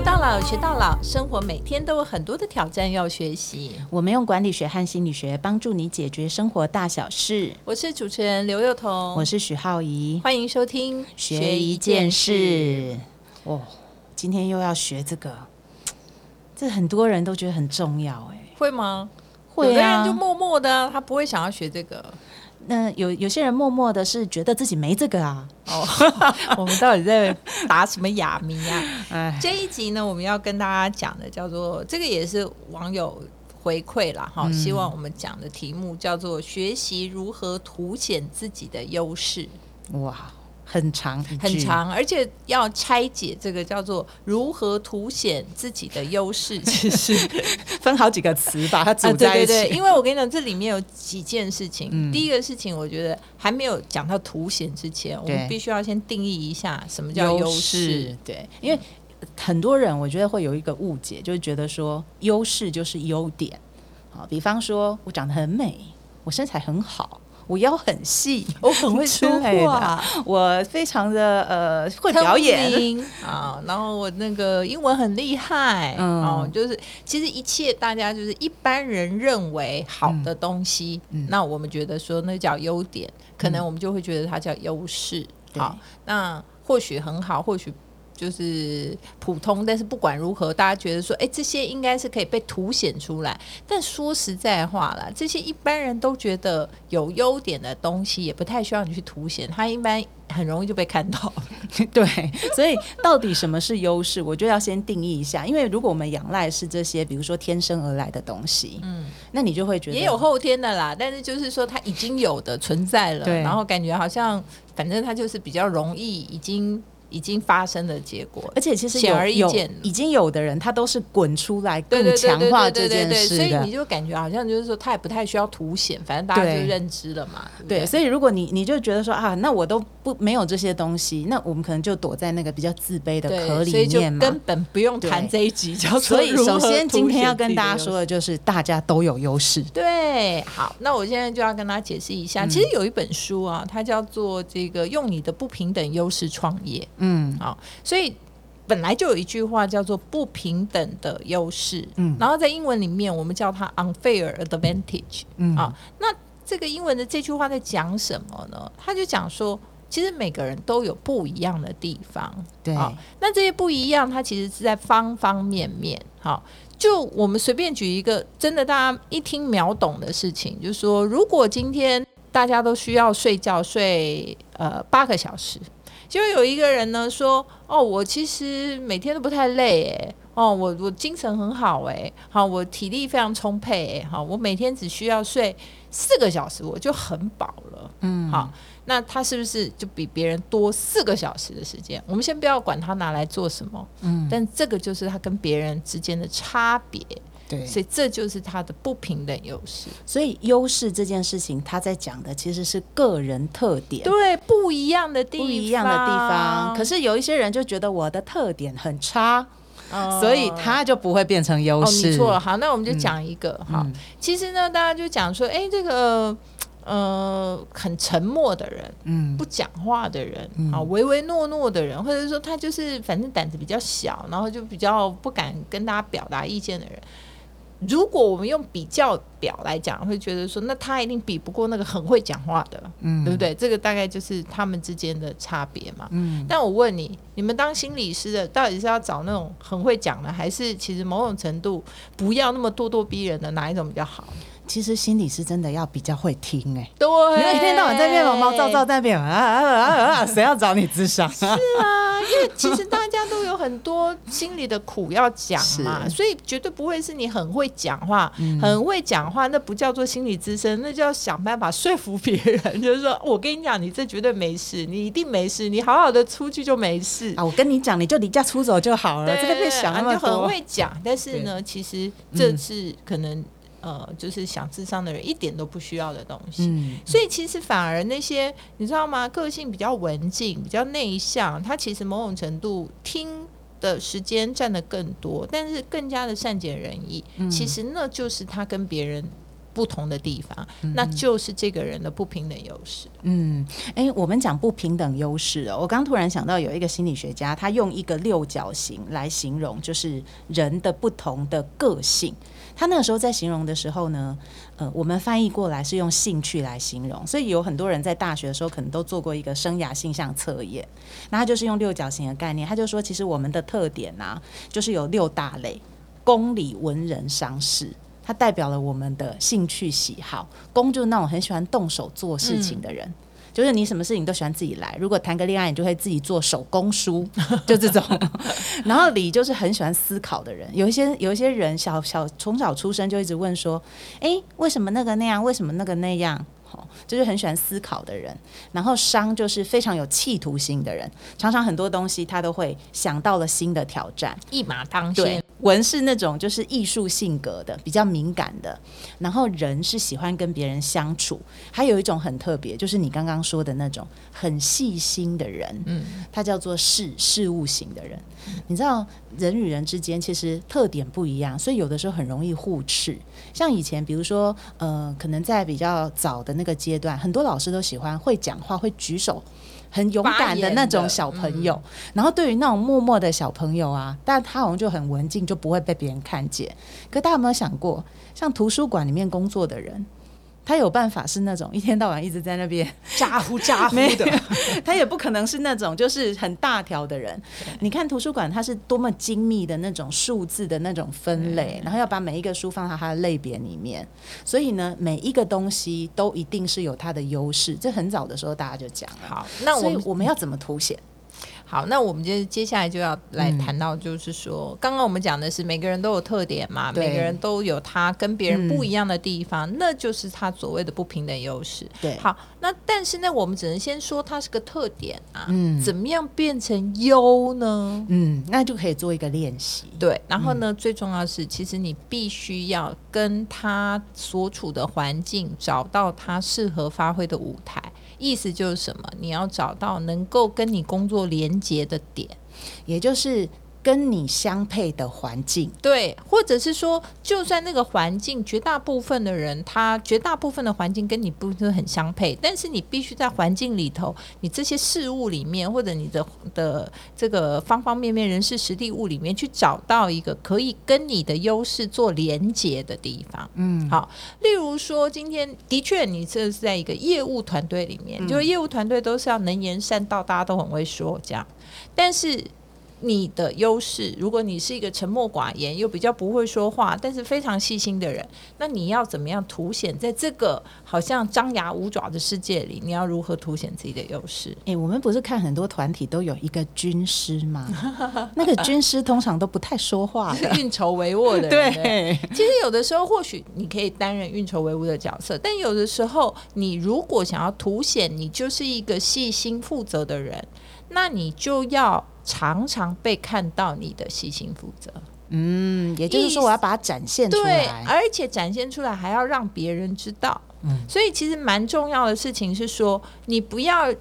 活到老，学到老，生活每天都有很多的挑战要学习。我们用管理学和心理学帮助你解决生活大小事。我是主持人刘幼彤，我是许浩怡，欢迎收听学一件事。哦，今天又要学这个，这很多人都觉得很重要，哎，会吗？会啊有的人就默默的，他不会想要学这个。那有有些人默默的是觉得自己没这个啊。哦，我们到底在打什么哑谜啊？哎，这一集呢，我们要跟大家讲的叫做这个也是网友回馈啦，哈、希望我们讲的题目叫做学习如何凸显自己的优势，哇，很长，很。长，而且要拆解这个叫做如何凸显自己的优势，其实 分好几个词把它组啊，在一起。对对对，因为我跟你讲，这里面有几件事情。嗯第一个事情，我觉得还没有讲到凸显之前，我们必须要先定义一下什么叫优势。对，因为很多人我觉得会有一个误解，就是觉得说优势就是优点。好，比方说我长得很美，我身材很好，我腰很细，我 很会说话，我非常的呃会表演。啊，然后我那个英文很厉害，嗯哦，就是其实一切大家就是一般人认为好的东西，嗯那我们觉得说那叫优点，可能我们就会觉得它叫优势。好，那或许很好，或许。就是普通，但是不管如何，大家觉得说，哎，这些应该是可以被凸显出来。但说实在话啦，这些一般人都觉得有优点的东西，也不太需要你去凸显，它一般很容易就被看到。对，所以到底什么是优势，我就要先定义一下。因为如果我们仰赖是这些，比如说天生而来的东西，嗯，那你就会觉得也有后天的啦，但是就是说它已经有的存在了，然后感觉好像反正它就是比较容易已经已经发生的结果。而且其实显而易见已经有的人，他都是滚出来对更强化这件事所以你。就感觉好像就是说，他也不太需要凸显，反正大家就认知了嘛。对所以如果你你就觉得说啊，那我都不没有这些东西，那我们可能就躲在那个比较自卑的壳，里面嘛。根本不用谈这一集，叫做所以首先今天要跟大家说的就是，大家都有优势。对，好，那我现在就要跟大家解释一下，其实有一本书啊，它叫做这个用你的不平等优势创业。嗯。好，所以本来就有一句话叫做不平等的优势，嗯。然后在英文里面我们叫它 unfair advantage，嗯。啊，那这个英文的这句话在讲什么呢？他就讲说，其实每个人都有不一样的地方，对。好那这些不一样，它其实是在方方面面，好。就我们随便举一个真的大家一听秒懂的事情，就是说，如果今天大家都需要睡觉睡呃八个小时，就有一个人呢说：“哦，我其实每天都不太累，诶，哦，我我精神很好，诶，好，我体力非常充沛，诶，好，我每天只需要睡四个小时，我就很饱了。”嗯，好，那他是不是就比别人多四个小时的时间？我们先不要管他拿来做什么，嗯，但这个就是他跟别人之间的差别，对，所以这就是他的不平等优势。所以优势这件事情，他在讲的其实是个人特点。对，不一样的地方，不一样的地方，可是有一些人就觉得我的特点很差，哦所以他就不会变成优哦，势。你错了。好，那我们就讲一个哈、嗯其实呢，大家就讲说，哎，这个呃很沉默的人，嗯不讲话的人嗯啊，唯唯诺诺的人，或者说他就是反正胆子比较小，然后就比较不敢跟大家表达意见的人。如果我们用比较表来讲，会觉得说，那他一定比不过那个很会讲话的，嗯对不对？这个大概就是他们之间的差别嘛。嗯，但我问你，你们当心理师的，到底是要找那种很会讲的，还是其实某种程度不要那么咄咄逼人的，哪一种比较好？其实心里是真的要比较会听哎、对，你们一天到晚在那边毛毛躁躁在那边啊啊啊啊啊，谁要找你智商？是啊，因为其实大家都有很多心里的苦要讲嘛，所以绝对不会是你很会讲话，嗯很会讲话，那不叫做心理资深，那就要想办法说服别人，就是说 我跟你讲，你这绝对没事，你一定没事，你好好的出去就没事。啊，我跟你讲，你就离家出走就好了，对这个别想那啊你就很。会讲，但是呢，其实这是可能、呃，就是想智商的人一点都不需要的东西。嗯，所以其实反而那些你知道吗？个性比较文静、比较内向，他其实某种程度听的时间占的更多，但是更加的善解人意。嗯其实那就是他跟别人不同的地方，那就是这个人的不平等优势。嗯，哎，我们讲不平等优势哦，我刚突然想到有一个心理学家，他用一个六角形来形容，就是人的不同的个性。他那个时候在形容的时候呢，呃，我们翻译过来是用兴趣来形容，所以有很多人在大学的时候可能都做过一个生涯性向测验，那他就是用六角形的概念，他就说，其实我们的特点呢，就是有六大类：公、理、文、人、商、事。它代表了我们的兴趣喜好。公就是那种很喜欢动手做事情的人，就是你什么事情都喜欢自己来。如果谈个恋爱，你就会自己做手工书，就这种。然后理就是很喜欢思考的人。有一些有一些人小小从小出生就一直问说：“诶，为什么那个那样？为什么那个那样？”就是很喜欢思考的人，然后商就是非常有企图心的人，常常很多东西他都会想到了新的挑战，一马当先。文是那种就是艺术性格的，比较敏感的，然后人是喜欢跟别人相处，还有一种很特别，就是你刚刚说的那种很细心的人，嗯，他叫做事事物型的人。你知道人与人之间其实特点不一样，所以有的时候很容易互斥。像以前，比如说，呃，可能在比较早的那个阶段，很多老师都喜欢会讲话、会举手、很勇敢的那种小朋友。然后对于那种默默的小朋友啊，但他好像就很文静，就不会被别人看见。可大家有没有想过，像图书馆里面工作的人？他有办法是那种一天到晚一直在那边咋呼咋呼的，他也不可能是那种就是很大条的人。你看图书馆，它是多么精密的那种数字的那种分类，然后要把每一个书放到它的类别里面。所以呢，每一个东西都一定是有它的优势。这很早的时候大家就讲了。好，那我们我们要怎么凸显？好，那我们接接下来就要来谈到，就是说，刚刚我们讲的是每个人都有特点嘛，每个人都有他跟别人不一样的地方，那就是他所谓的不平等优势。对，好，那但是呢，我们只能先说它是个特点啊，嗯，怎么样变成优呢？嗯，那就可以做一个练习。对，然后呢，最重要是，其实你必须要跟他所处的环境找到他适合发挥的舞台。意思就是什么？你要找到能够跟你工作连接的点，也就是。跟你相配的环境，对，或者是说，就算那个环境，绝大部分的人，他绝大部分的环境跟你不是很相配，但是你必须在环境里头，你这些事物里面，或者你的的这个方方面面人事实地物里面，去找到一个可以跟你的优势做连接的地方。嗯，好，例如说，今天的确你这是在一个业务团队里面，就是业务团队都是要能言善道，大家都很会说这样，但是。你的优势，如果你是一个沉默寡言又比较不会说话，但是非常细心的人，那你要怎么样凸显在这个好像张牙舞爪的世界里？你要如何凸显自己的优势？哎，我们不是看很多团体都有一个军师吗？那个军师通常都不太说话，运筹帷幄的。对，其实有的时候或许你可以担任运筹帷幄的角色，但有的时候你如果想要凸显你就是一个细心负责的人，那你就要。常常被看到你的细心负责，嗯，也就是说我要把它展现出来，而且展现出来还要让别人知道，嗯，所以其实蛮重要的事情是说，你不要。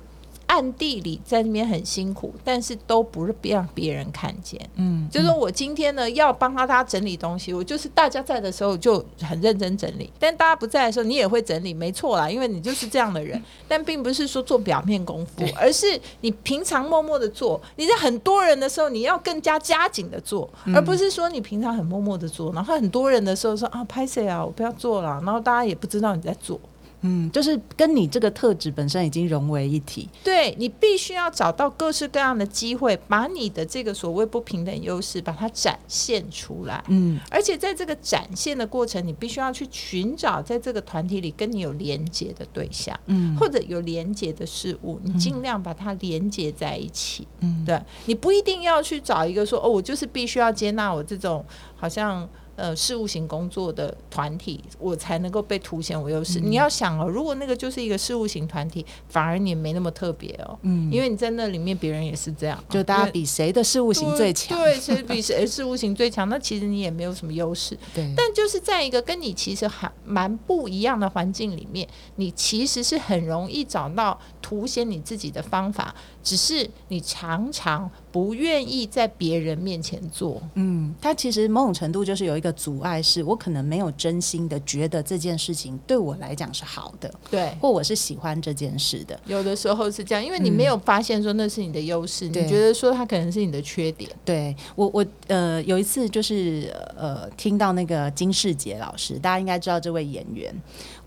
暗地里在那边很辛苦，但是都不是让别人看见。嗯，就是说我今天呢要帮他他整理东西，我就是大家在的时候就很认真整理，但大家不在的时候你也会整理，没错啦，因为你就是这样的人。但并不是说做表面功夫，而是你平常默默的做。你在很多人的时候，你要更加加紧的做，而不是说你平常很默默的做，然后很多人的时候说啊拍谁啊，我不要做了，然后大家也不知道你在做。嗯，就是跟你这个特质本身已经融为一体。对你必须要找到各式各样的机会，把你的这个所谓不平等优势把它展现出来。嗯，而且在这个展现的过程，你必须要去寻找在这个团体里跟你有连接的对象，嗯，或者有连接的事物，你尽量把它连接在一起。嗯，对你不一定要去找一个说哦，我就是必须要接纳我这种好像。呃，事务型工作的团体，我才能够被凸显我优势。你要想哦，如果那个就是一个事务型团体，反而你没那么特别哦。嗯，因为你在那里面，别人也是这样，就大家比谁的事务型最强，对，谁比谁事务型最强，那其实你也没有什么优势。对，但就是在一个跟你其实还蛮不一样的环境里面，你其实是很容易找到凸显你自己的方法，只是你常常不愿意在别人面前做。嗯，他其实某种程度就是有一个阻碍，是我可能没有真心的觉得这件事情对我来讲是好的，对，或我是喜欢这件事的。有的时候是这样，因为你没有发现说那是你的优势，你觉得说他可能是你的缺点。对我，我呃有一次就是呃听到那个金世杰老师，大家应该知道这位演员，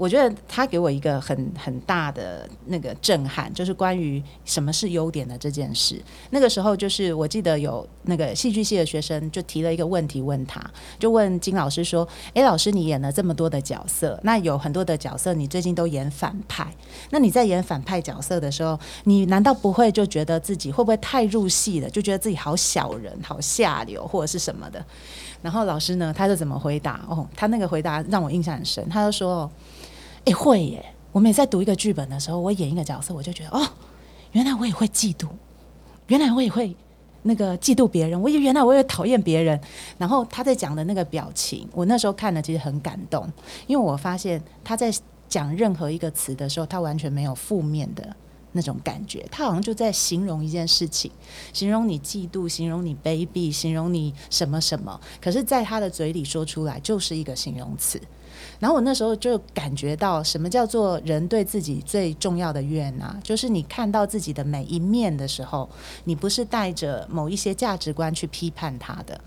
我觉得他给我一个很很大的那个震撼，就是关于什么是优点的这件事。那个时候就是我记得有那个戏剧系的学生就提了一个问题问他，就问金老师说：“诶，老师你演了这么多的角色，那有很多的角色你最近都演反派，那你在演反派角色的时候，你难道不会就觉得自己会不会太入戏了，就觉得自己好小人、好下流或者是什么的？”然后老师呢，他就怎么回答？哦，他那个回答让我印象很深，他就说：“诶，会耶！我每在读一个剧本的时候，我演一个角色，我就觉得哦，原来我也会嫉妒，原来我也会那个嫉妒别人，我也原来我也讨厌别人。然后他在讲的那个表情，我那时候看了其实很感动，因为我发现他在讲任何一个词的时候，他完全没有负面的那种感觉，他好像就在形容一件事情，形容你嫉妒，形容你卑鄙，形容你什么什么。可是，在他的嘴里说出来就是一个形容词。然后我那时候就感觉到，什么叫做人对自己最重要的愿啊，就是你看到自己的每一面的时候，你不是带着某一些价值观去批判他的。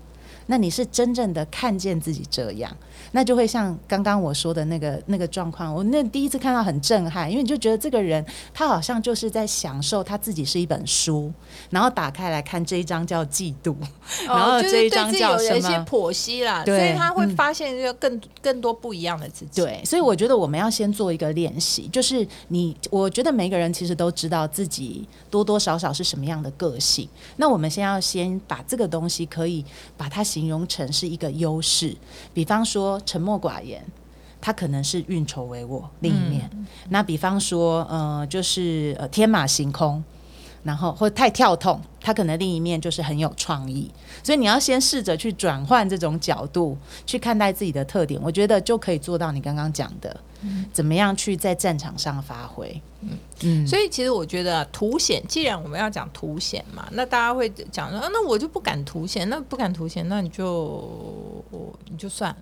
那你是真正的看见自己这样，那就会像刚刚我说的那个那个状况。我那第一次看到很震撼，因为你就觉得这个人他好像就是在享受他自己是一本书，然后打开来看这一章叫嫉妒，然后这一章对自己有叫什一些么？剖析啦，所以他会发现就更更多不一样的自己。对，所以我觉得我们要先做一个练习，就是你，我觉得每个人其实都知道自己多多少少是什么样的个性。那我们先要先把这个东西可以把它形容成是一个优势，比方说沉默寡言。他可能是运筹帷幄另一面，那比方说，呃，就是呃天马行空，然后或太跳痛，他可能另一面就是很有创意。所以你要先试着去转换这种角度去看待自己的特点，我觉得就可以做到你刚刚讲的，怎么样去在战场上发挥。嗯，所以其实我觉得、啊、凸显，既然我们要讲凸显嘛，那大家会讲说，啊、那我就不敢凸显，那不敢凸显，那你就你就算了。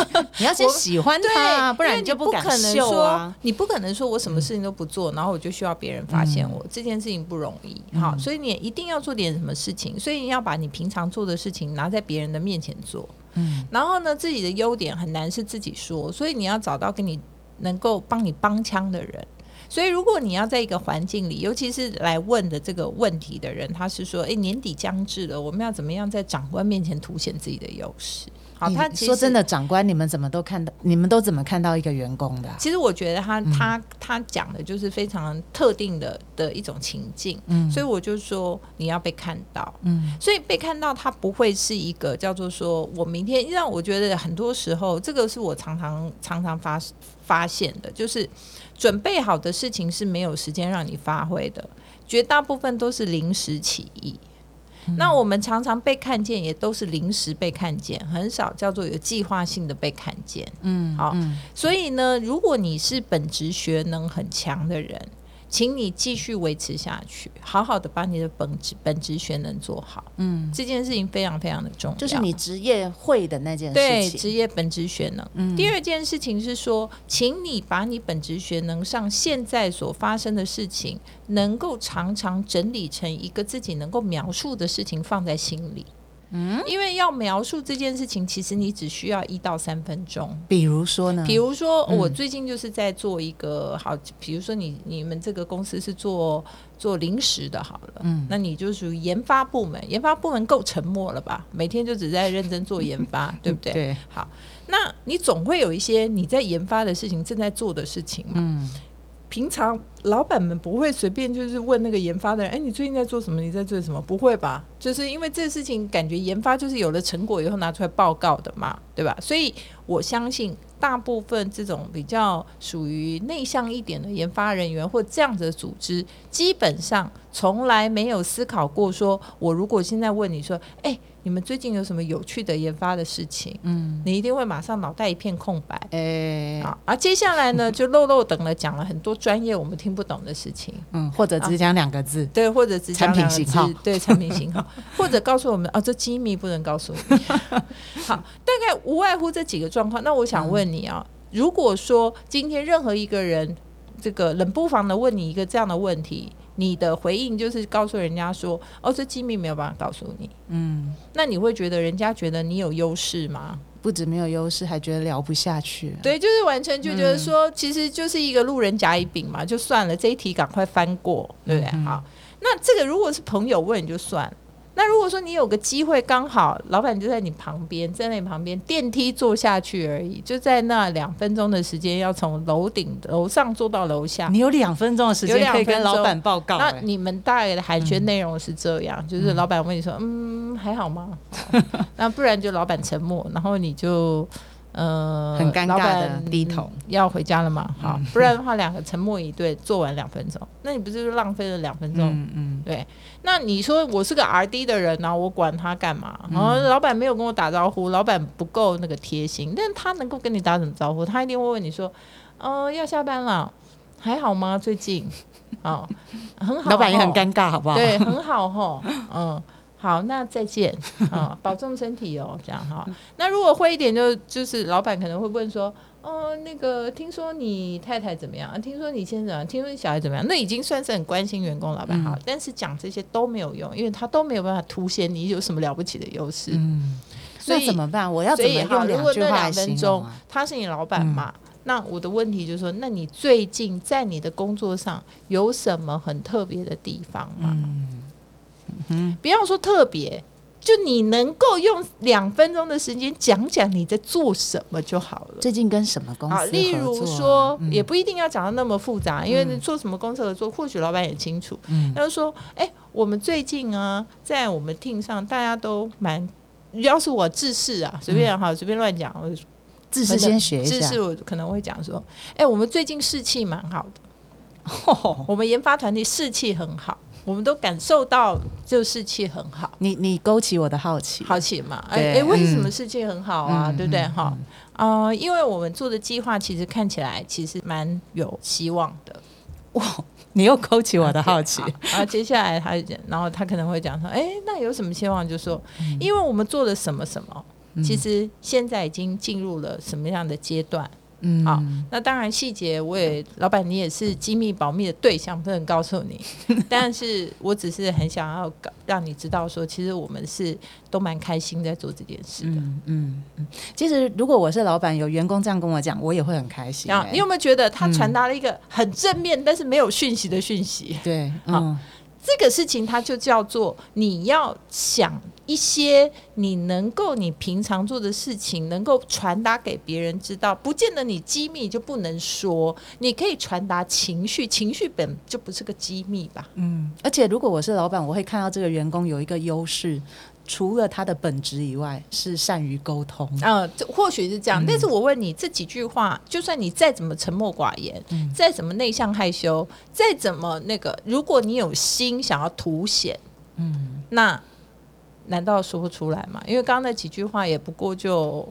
你要先喜欢他啊，不然你就敢可能秀啊说。，你不可能说我什么事情都不做，然后我就需要别人发现我、这件事情不容易。好，所以你一定要做点什么事情，所以你要把你平常做的事情拿在别人的面前做。嗯，然后呢，自己的优点很难是自己说，所以你要找到跟你能够帮你帮腔的人。所以，如果你要在一个环境里，尤其是来问的这个问题的人，他是说：“诶，年底将至了，我们要怎么样在长官面前凸显自己的优势？”好，他说真的，长官，你们怎么都看到？你们都怎么看到一个员工的啊、其实我觉得他他他讲的就是非常特定的的一种情境，嗯所以我就说你要被看到，嗯所以被看到他不会是一个叫做说我明天让我觉得很多时候这个是我常常常常发发现的，就是准备好的事情是没有时间让你发挥的，绝大部分都是临时起意。那我们常常被看见，也都是临时被看见，很少叫做有计划性的被看见。嗯，好嗯所以呢，如果你是本职学能很强的人，请你继续维持下去，好好的把你的本职本职学能做好。嗯，这件事情非常非常的重要，就是你职业会的那件事情。职业本职学能。嗯第二件事情是说，请你把你本职学能上现在所发生的事情，能够常常整理成一个自己能够描述的事情放在心里。嗯，因为要描述这件事情，其实你只需要一到三分钟。比如说呢？比如说，嗯我最近就是在做一个好，比如说你你们这个公司是做做零食的，好了，嗯那你就属于研发部门，研发部门够沉默了吧？每天就只在认真做研发，对不对？对，好，那你总会有一些你在研发的事情正在做的事情嘛。嗯平常老板们不会随便就是问那个研发的人，哎，你最近在做什么？你在做什么？不会吧？就是因为这事情感觉研发就是有了成果以后拿出来报告的嘛，对吧？所以我相信大部分这种比较属于内向一点的研发人员或这样子的组织，基本上从来没有思考过说，我如果现在问你说，哎，你们最近有什么有趣的研发的事情？嗯，你一定会马上脑袋一片空白。哎，啊，而接下来呢，就漏漏等了讲了很多专业我们听不懂的事情，嗯，或者只讲两个字，对，或者只讲产品两个型号字对产品型号。或者告诉我们哦，这机密不能告诉你。好，大概无外乎这几个状况。那我想问你啊，如果说今天任何一个人这个冷不防的问你一个这样的问题，你的回应就是告诉人家说哦，这机密没有办法告诉你。嗯，那你会觉得人家觉得你有优势吗？不止没有优势，还觉得聊不下去。对，就是完全就觉得说，其实就是一个路人甲乙丙嘛，就算了，这一题赶快翻过，对不对？好，那这个如果是朋友问就算。那如果说你有个机会，刚好老板就在你旁边，在那旁边电梯坐下去而已，就在那两分钟的时间，要从楼顶楼上坐到楼下，你有两分钟的时间可以跟老板报告。那你们大概的寒暄内容是这样，就是老板问你说：“嗯，还好吗？” 那不然就老板沉默，然后你就。呃，很尴尬的低头，要回家了嘛？好，不然的话，两个沉默以对，做完两分钟，那你不是浪费了两分钟？嗯嗯，对。那你说我是个 R D 的人呢，我管他干嘛？然后老板没有跟我打招呼，老板不够那个贴心，但他能够跟你打什么招呼？他一定会问你说：“呃，要下班了，还好吗？最近？”哦，很好。老板也很尴尬，好不好？对，很好哈，嗯。好，那再见 啊，保重身体哦，这样哈。那如果会一点，就就是老板可能会问说，哦，那个听说你太太怎么样？听说你先生，听说你小孩怎么样？那已经算是很关心员工老板好，但是讲这些都没有用，因为他都没有办法凸显你有什么了不起的优势。嗯，那怎么办？我要怎么用两句话形容？他是你老板嘛？那我的问题就是说，那你最近在你的工作上有什么很特别的地方吗？嗯，不要说特别，就你能够用两分钟的时间讲讲你在做什么就好了。最近跟什么公司？例如说，也不一定要讲的那么复杂，因为你做什么公司合作，或许老板也清楚。嗯，他就说，哎，我们最近啊，在我们 team 上，大家都蛮，要是我自视啊，随便哈，随便乱讲，我自视先学一下。自视我可能会讲说，哎，我们最近士气蛮好的，我们研发团队士气很好。我们都感受到，就士气很好。你你勾起我的好奇，好奇嘛？哎哎，为什么士气很好啊？对不对？哈啊，因为我们做的计划其实看起来其实蛮有希望的。哇，你又勾起我的好奇。然 后接下来他就讲，然后他可能会讲说：“哎，那有什么希望？就说，因为我们做了什么什么，其实现在已经进入了什么样的阶段？”嗯，好，那当然细节我也，老板你也是机密保密的对象，不能告诉你。但是我只是很想要让你知道，说其实我们是都蛮开心在做这件事的。嗯嗯，其实如果我是老板，有员工这样跟我讲，我也会很开心。你有没有觉得他传达了一个很正面，但是没有讯息的讯息？对，好。这个事情它就叫做你要想一些你能够你平常做的事情能够传达给别人知道，不见得你机密就不能说，你可以传达情绪，情绪本就不是个机密吧？嗯，而且如果我是老板，我会看到这个员工有一个优势。除了他的本职以外，是善于沟通。嗯，这或许是这样。但是我问你，这几句话，就算你再怎么沉默寡言，再怎么内向害羞，再怎么那个，如果你有心想要凸显，嗯，那难道说不出来吗？因为刚刚那几句话也不过就。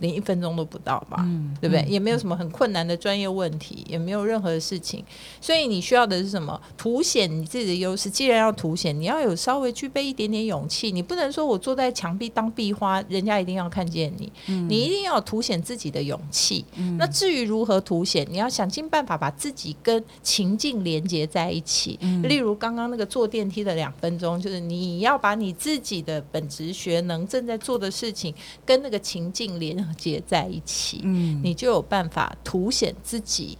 连一分钟都不到吧，对不对？也没有什么很困难的专业问题，也没有任何的事情，所以你需要的是什么？凸显你自己的优势。既然要凸显，你要有稍微具备一点点勇气。你不能说我坐在墙壁当壁花，人家一定要看见你。你一定要凸显自己的勇气。那至于如何凸显，你要想尽办法把自己跟情境连接在一起。例如刚刚那个坐电梯的两分钟，就是你要把你自己的本职学能正在做的事情跟那个情境连。结在一起，嗯，你就有办法凸显自己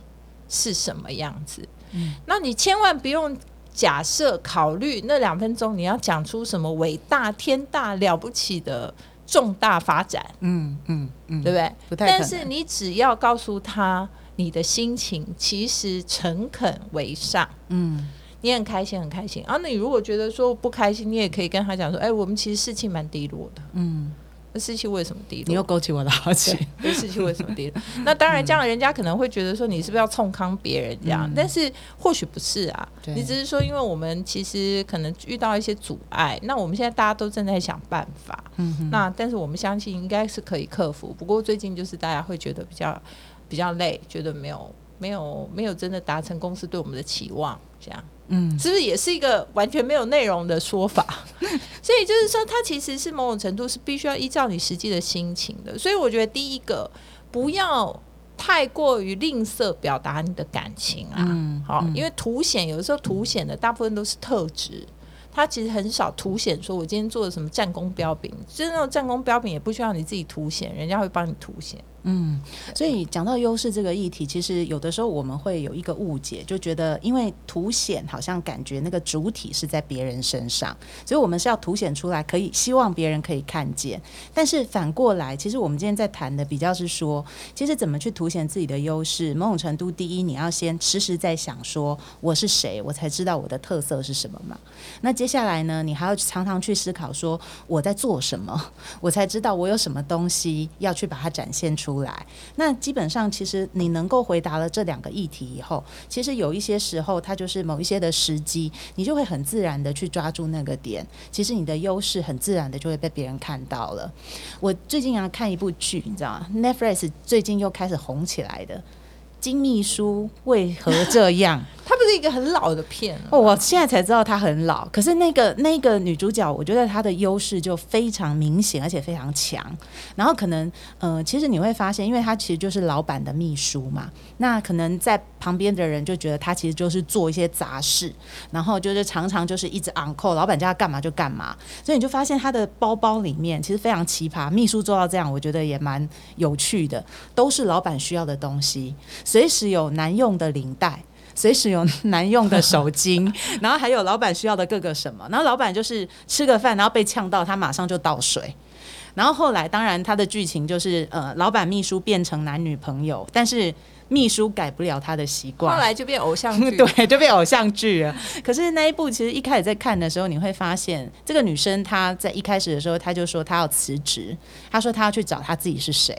是什么样子。嗯，那你千万不用假设考虑那两分钟你要讲出什么伟大、天大、了不起的重大发展。嗯嗯嗯，对不对？不太但是你只要告诉他你的心情，其实诚恳为上。嗯，你很开心，很开心。啊，那你如果觉得说不开心，你也可以跟他讲说：“哎，我们其实士气蛮低落的。”嗯。那士气为什么低落？你又勾起我的好奇。士气为什么低落？那当然，这样人家可能会觉得说你是不是要冲康别人这样？但是或许不是啊。你只是说，因为我们其实可能遇到一些阻碍，那我们现在大家都正在想办法。嗯那但是我们相信应该是可以克服。不过最近就是大家会觉得比较比较累，觉得没有没有没有真的达成公司对我们的期望，这样。嗯，是不是也是一个完全没有内容的说法？所以就是说，它其实是某种程度是必须要依照你实际的心情的。所以我觉得第一个，不要太过于吝啬表达你的感情啊。嗯好，嗯因为凸显有的时候凸显的大部分都是特质。它其实很少凸显，说我今天做了什么战功标炳，就是那种战功标炳也不需要你自己凸显，人家会帮你凸显。嗯，所以讲到优势这个议题，其实有的时候我们会有一个误解，就觉得因为凸显好像感觉那个主体是在别人身上，所以我们是要凸显出来，可以希望别人可以看见。但是反过来，其实我们今天在谈的比较是说，其实怎么去凸显自己的优势，某种程度，第一你要先时时在想说我是谁，我才知道我的特色是什么嘛。那接下来呢，你还要常常去思考说我在做什么，我才知道我有什么东西要去把它展现出来。那基本上，其实你能够回答了这两个议题以后，其实有一些时候，它就是某一些的时机，你就会很自然的去抓住那个点。其实你的优势很自然的就会被别人看到了。我最近啊看一部剧，你知道吗？Netflix 最近又开始红起来的。金秘书为何这样？它不是一个很老的片哦，我现在才知道她很老，可是那个那个女主角，我觉得她的优势就非常明显，而且非常强。然后可能，呃，其实你会发现，因为她其实就是老板的秘书嘛，那可能在旁边的人就觉得她其实就是做一些杂事，然后就是常常就是一直 on call，老板叫她干嘛就干嘛，所以你就发现她的包包里面其实非常奇葩。秘书做到这样，我觉得也蛮有趣的，都是老板需要的东西，随时有难用的领带。随时有难用的手巾，然后还有老板需要的各个什么，然后老板就是吃个饭，然后被呛到，他马上就倒水。然后后来，当然他的剧情就是，呃，老板秘书变成男女朋友，但是秘书改不了他的习惯，后来就变偶像剧，对，就变偶像剧了。可是那一部其实一开始在看的时候，你会发现这个女生她在一开始的时候，她就说她要辞职，她说她要去找她自己是谁。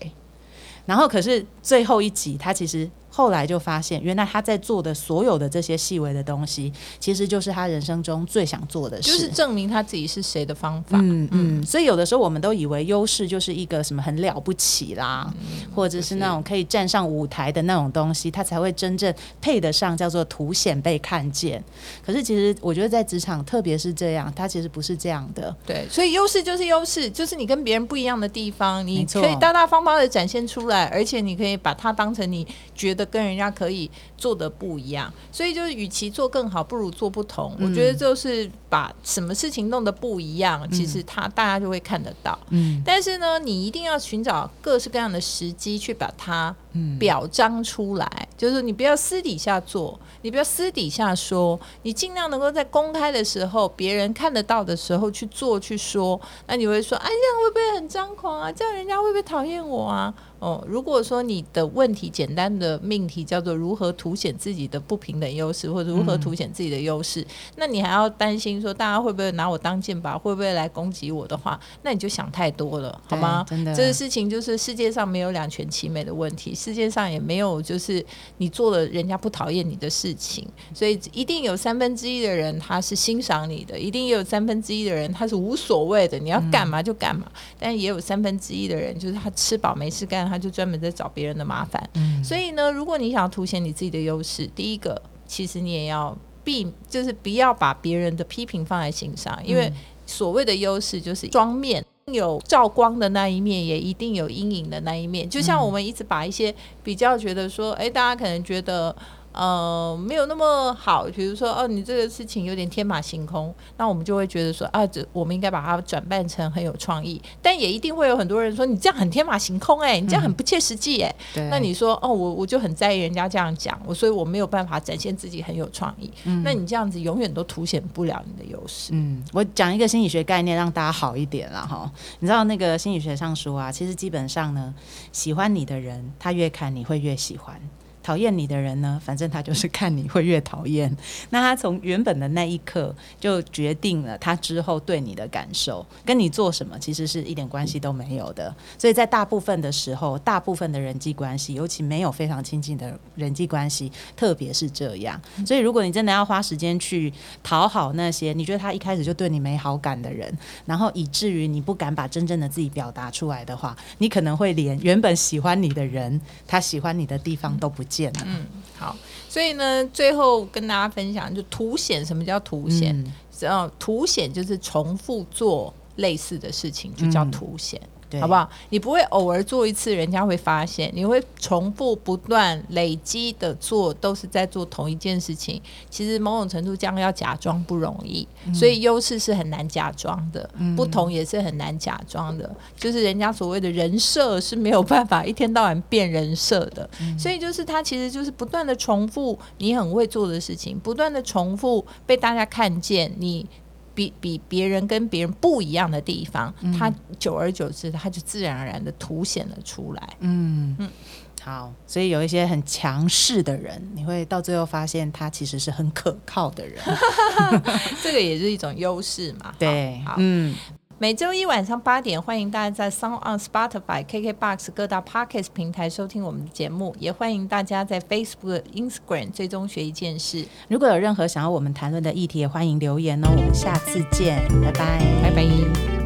然后可是最后一集，她其实后来就发现，原来他在做的所有的这些细微的东西，其实就是他人生中最想做的事，就是证明他自己是谁的方法。嗯嗯，所以有的时候我们都以为优势就是一个什么很了不起啦，或者是那种可以站上舞台的那种东西，他才会真正配得上叫做凸显被看见。可是其实我觉得在职场，特别是这样，他其实不是这样的。对，所以优势就是优势，就是你跟别人不一样的地方，你可以大大方方的展现出来，而且你可以把它当成你觉得跟人家可以做的不一样。所以就是，与其做更好，不如做不同。我觉得就是把什么事情弄得不一样，其实他大家就会看得到。嗯但是呢，你一定要寻找各式各样的时机去把它嗯表彰出来，就是你不要私底下做，你不要私底下说，你尽量能够在公开的时候，别人看得到的时候去做去说。那你会说，哎，这样会不会很张狂啊？这样人家会不会讨厌我啊？哦，如果说你的问题简单的命题叫做如何凸显自己的不平等优势，或者如何凸显自己的优势，那你还要担心说大家会不会拿我当箭靶，会不会来攻击我的话，那你就想太多了，好吗？真的这个事情就是世界上没有两全其美的问题，世界上也没有就是你做了人家不讨厌你的事情，所以一定有三分之一的人他是欣赏你的，一定也有三分之一的人他是无所谓的，你要干嘛就干嘛，但也有三分之一的人就是他吃饱没事干，他就专门在找别人的麻烦。嗯所以呢，如果你想要凸显你自己的优势，第一个其实你也要避，就是不要把别人的批评放在心上，因为所谓的优势就是双面。有照光的那一面，也一定有阴影的那一面。就像我们一直把一些比较觉得说，哎、大家可能觉得呃没有那么好，比如说哦，你这个事情有点天马行空，那我们就会觉得说啊，这我们应该把它转办成很有创意。但也一定会有很多人说，你这样很天马行空、哎，你这样很不切实际、哎、对，那你说哦，我我就很在意人家这样讲，我所以我没有办法展现自己很有创意。嗯那你这样子永远都凸显不了你的优势。嗯，我讲一个心理学概念，让大家好一点啦哈。你知道那个心理学上说啊，其实基本上呢，喜欢你的人，他越看你会越喜欢；讨厌你的人呢，反正他就是看你会越讨厌。那他从原本的那一刻就决定了他之后对你的感受，跟你做什么其实是一点关系都没有的。所以在大部分的时候，大部分的人际关系，尤其没有非常亲近的人际关系，特别是这样。所以如果你真的要花时间去讨好那些你觉得他一开始就对你没好感的人，然后以至于你不敢把真正的自己表达出来的话，你可能会连原本喜欢你的人，他喜欢你的地方都不了。嗯，好，所以呢，最后跟大家分享，就凸显什么叫凸显？嗯凸显就是重复做类似的事情，就叫凸显。对，好不？好？你不会偶尔做一次，人家会发现，你会重复不断累积的做，都是在做同一件事情。其实某种程度这样要假装不容易，所以优势是很难假装的，不同也是很难假装的。就是人家所谓的人设是没有办法一天到晚变人设的，所以就是他其实就是不断的重复你很会做的事情，不断的重复被大家看见你。比比别人跟别人不一样的地方，它久而久之，它就自然而然的凸显了出来。嗯嗯。好，所以有一些很强势的人，你会到最后发现他其实是很可靠的人。这个也是一种优势嘛。对，好嗯，每周一晚上八点，欢迎大家在 Sound on Spotify、KKBox 各大 Podcast 平台收听我们的节目，也欢迎大家在 Facebook、Instagram 追踪学一件事。如果有任何想要我们谈论的议题，也欢迎留言哦。我们下次见，拜拜，拜拜。